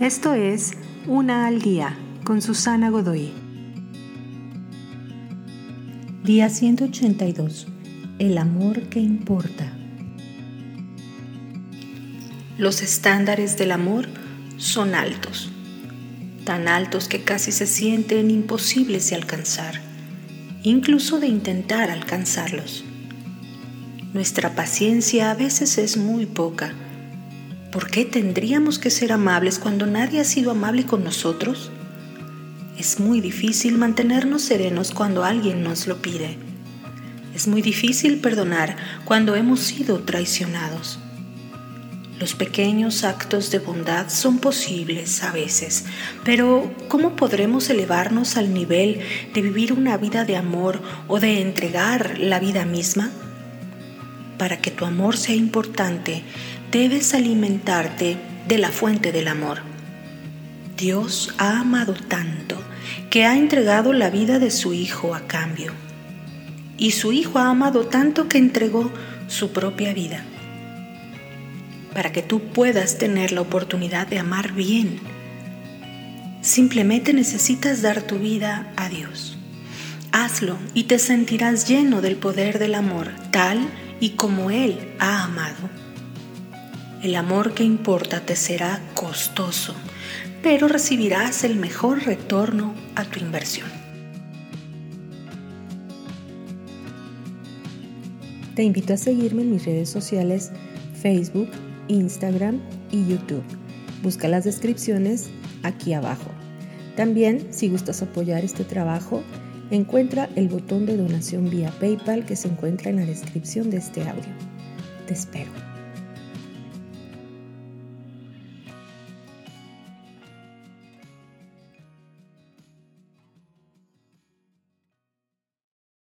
Esto es Una al Día con Susana Godoy. Día 182. El amor que importa. Los estándares del amor son altos, tan altos que casi se sienten imposibles de alcanzar, incluso de intentar alcanzarlos. Nuestra paciencia a veces es muy poca ¿Por qué tendríamos que ser amables cuando nadie ha sido amable con nosotros? Es muy difícil mantenernos serenos cuando alguien nos lo pide. Es muy difícil perdonar cuando hemos sido traicionados. Los pequeños actos de bondad son posibles a veces, pero ¿cómo podremos elevarnos al nivel de vivir una vida de amor o de entregar la vida misma? Para que tu amor sea importante, debes alimentarte de la fuente del amor. Dios ha amado tanto que ha entregado la vida de su Hijo a cambio. Y su Hijo ha amado tanto que entregó su propia vida. Para que tú puedas tener la oportunidad de amar bien, simplemente necesitas dar tu vida a Dios. Hazlo y te sentirás lleno del poder del amor, tal y como Él ha amado. El amor que importa te será costoso, pero recibirás el mejor retorno a tu inversión. Te invito a seguirme en mis redes sociales Facebook, Instagram y YouTube. Busca las descripciones aquí abajo. También, si gustas apoyar este trabajo, encuentra el botón de donación vía PayPal que se encuentra en la descripción de este audio. Te espero.